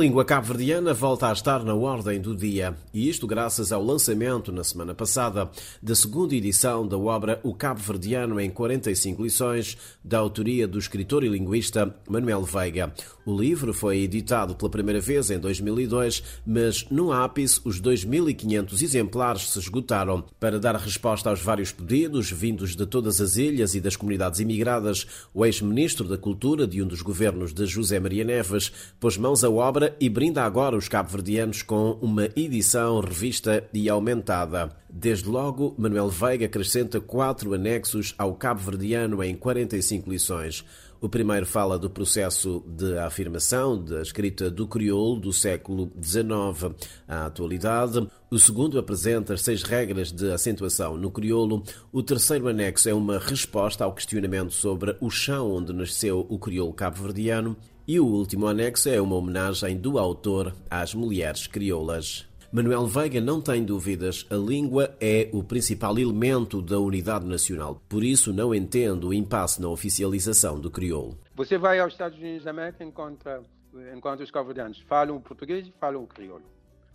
língua cabo-verdiana volta a estar na ordem do dia, e isto graças ao lançamento, na semana passada, da segunda edição da obra O Cabo-Verdiano em 45 lições, da autoria do escritor e linguista Manuel Veiga. O livro foi editado pela primeira vez em 2002, mas no ápice os 2.500 exemplares se esgotaram. Para dar resposta aos vários pedidos vindos de todas as ilhas e das comunidades imigradas, o ex-ministro da Cultura de um dos governos de José Maria Neves pôs mãos à obra e brinda agora os cabo-verdianos com uma edição revista e aumentada. Desde logo, Manuel Veiga acrescenta quatro anexos ao cabo-verdiano em 45 lições. O primeiro fala do processo de afirmação da escrita do crioulo do século XIX à atualidade. O segundo apresenta as seis regras de acentuação no crioulo. O terceiro anexo é uma resposta ao questionamento sobre o chão onde nasceu o crioulo cabo-verdiano. E o último anexo é uma homenagem do autor às mulheres crioulas. Manuel Veiga não tem dúvidas, a língua é o principal elemento da unidade nacional. Por isso, não entendo o impasse na oficialização do crioulo. Você vai aos Estados Unidos da América e encontra, encontra os cabo-verdianos. Falam o português e falam o crioulo.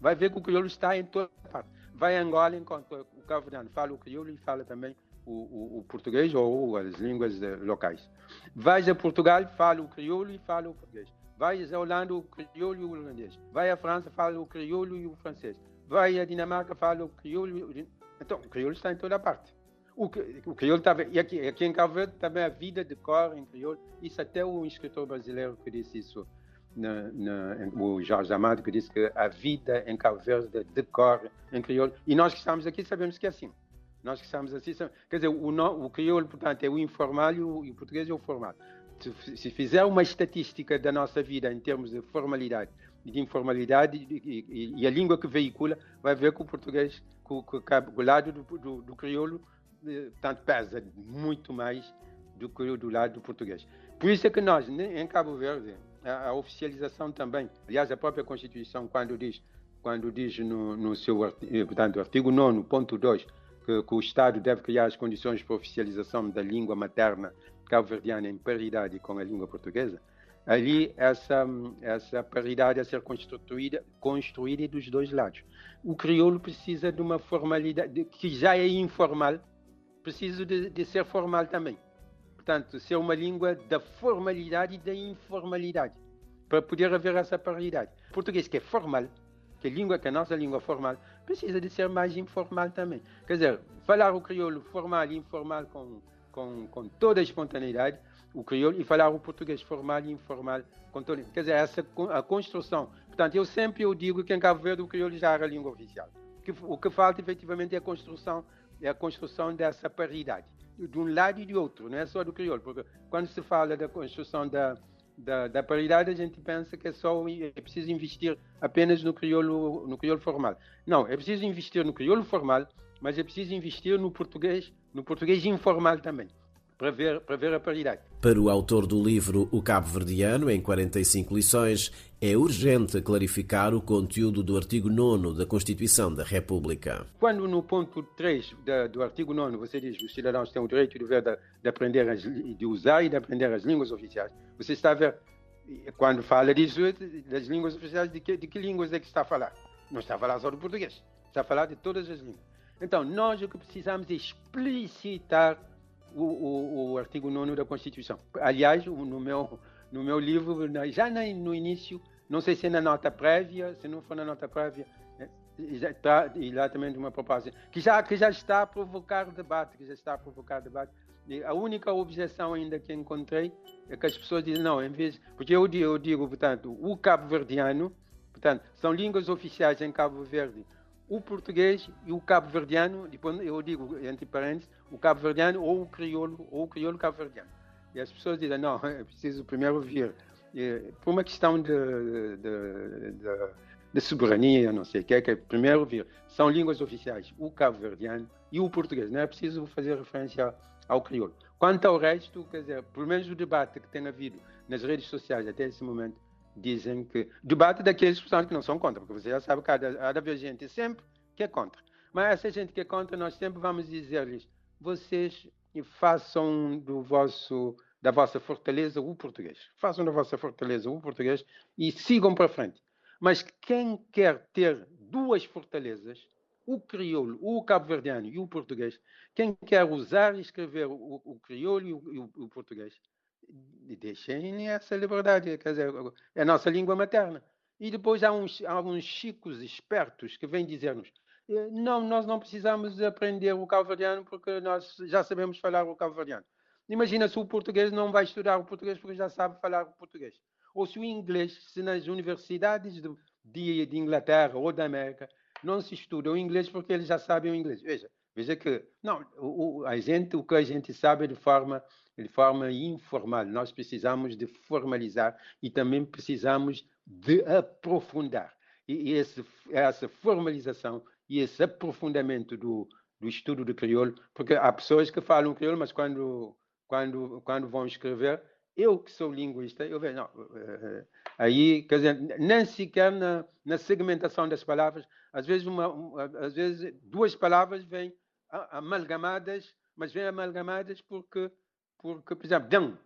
Vai ver que o crioulo está em toda parte. Vai a Angola e encontra o cabo-verdiano. Fala o crioulo e fala também o, o, o, português ou as línguas locais. Vais a Portugal, fala o crioulo e fala o português. Vais a Holanda, o crioulo e o holandês. Vai à França, fala o crioulo e o francês. Vai à Dinamarca, fala o crioulo e o... Então, o crioulo está em toda parte. O, o crioulo está... E aqui, aqui em Cabo Verde também a vida de cor em crioulo. Isso até o escritor brasileiro que disse isso, na, na, o Jorge Amado, que disse que a vida em Cabo Verde decorre em crioulo. E nós que estamos aqui sabemos que é assim. Nós que estamos assim, quer dizer, o, o crioulo, portanto, é o informal e o, e o português é o formal. Se, fizer uma estatística da nossa vida em termos de formalidade e de informalidade e, e, e, a língua que veicula, vai ver que o português, que, que, o lado do, do, do crioulo, eh, tanto pesa muito mais do que do lado do português. Por isso é que nós, em Cabo Verde, a, a oficialização também, aliás, a própria Constituição, quando diz, quando diz no, no seu eh, portanto, artigo 9, ponto 2, que, que, o Estado deve criar as condições para oficialização da língua materna cabo-verdiana em paridade com a língua portuguesa, ali essa, essa paridade a ser construída, construída dos dois lados. O crioulo precisa de uma formalidade que já é informal, precisa de, de ser formal também. Portanto, ser uma língua da formalidade e da informalidade, para poder haver essa paridade. O português que é formal, que a língua, que a nossa língua formal, precisa de ser mais informal também. Quer dizer, falar o crioulo formal e informal com, com, com toda a espontaneidade, o crioulo, e falar o português formal e informal com toda Quer dizer, essa a construção. Portanto, eu sempre eu digo que em Cabo Verde o crioulo já era a língua oficial. Que, o que falta efetivamente é a construção, é a construção dessa paridade, de um lado e de outro, não é só do crioulo, porque quando se fala da construção da da, da paridade, a gente pensa que é só é preciso investir apenas no crioulo, no crioulo formal. Não, é preciso investir no crioulo formal, mas é preciso investir no português, no português informal também para ver, para ver a paridade. Para o autor do livro O Cabo Verdiano, em 45 lições, é urgente clarificar o conteúdo do artigo 9 da Constituição da República. Quando no ponto 3 da, do artigo 9 você diz que os cidadãos têm o direito e o dever de, de, aprender, as, de usar e de aprender as línguas oficiais, você está a ver, quando fala disso, das línguas oficiais, de que, de que línguas é que está a falar? Não está a falar só do português, está a falar de todas as línguas. Então, nós o que precisamos é explicitar o, o, o artigo 9 da Constituição. Aliás, no meu, no meu livro, já no início, não sei se é na nota prévia, se não for na nota prévia, é, está exatamente uma proposta que já, que já está a provocar debate, que já está a provocar debate. E a única objeção ainda que encontrei é que as pessoas dizem, não, em vez, porque eu, eu digo, portanto, o cabo-verdiano, portanto, são línguas oficiais em Cabo Verde, o português e o cabo-verdiano, depois eu digo entre parênteses, o cabo-verdiano ou o crioulo, ou o crioulo cabo-verdiano. E as pessoas dizem, não, é preciso primeiro vir. E, por uma questão de, de, de, de soberania, não sei o que, é que é primeiro vir. São línguas oficiais, o cabo-verdiano e o português. Não é preciso fazer referência ao crioulo. Quanto ao resto, quer dizer, pelo menos o debate que tem havido nas redes sociais até esse momento, dizem que. Debate daqueles que não são contra, porque você já sabe que há de, haver gente sempre que é contra. Mas essa gente que é contra, nós sempre vamos dizer-lhes: vocês façam do vosso, da vossa fortaleza o português. Façam da vossa fortaleza o português e sigam para frente. Mas quem quer ter duas fortalezas, o crioulo, o cabo-verdiano e o português, quem quer usar e escrever o, o crioulo e o, o, o português, deixem essa liberdade, quer dizer, é a nossa língua materna. E depois há uns, há uns chicos espertos que vêm dizer-nos eh, não, nós não precisamos aprender o calvariano porque nós já sabemos falar o calvariano. Imagina se o português não vai estudar o português porque já sabe falar o português. Ou se o inglês, se nas universidades de, de, de Inglaterra ou da América não se estuda o inglês porque eles já sabem o inglês. Veja, veja que não, o, a gente, o que a gente sabe é de forma de forma informal. Nós precisamos de formalizar e também precisamos de aprofundar. E esse, essa formalização e esse aprofundamento do, do estudo do crioulo, porque há pessoas que falam crioulo, mas quando, quando, quando vão escrever, eu que sou linguista, eu vejo, não, eh, aí, quer dizer, nem sequer na, na segmentação das palavras, às vezes, uma, às vezes duas palavras vêm amalgamadas, mas vêm amalgamadas porque porque, por exemplo, dan.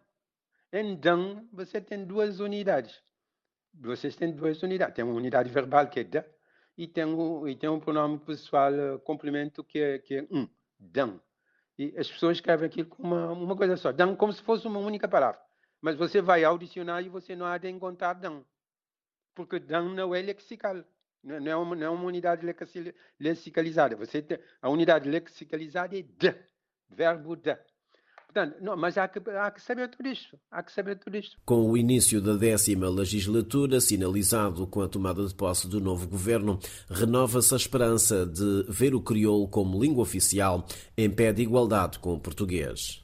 Em dan, você tem duas unidades. Vocês têm duas unidades. Tem uma unidade verbal que é da e tem um, e tem um pronome pessoal uh, complemento que é, que é um, dan. E as pessoas escrevem aquilo como uma, uma coisa só. Dan como se fosse uma única palavra. Mas você vai ao dicionário e você não há de encontrar dan. Porque dan não é lexical. Não é uma, não é uma unidade lexicalizada. Você tem, a unidade lexicalizada é de. Verbo de. Portanto, não, mas há que, há que saber tudo isto. Há que saber tudo isto. Com o início da décima legislatura, sinalizado com a tomada de posse do novo governo, renova-se a esperança de ver o crioulo como língua oficial em pé de igualdade com o português.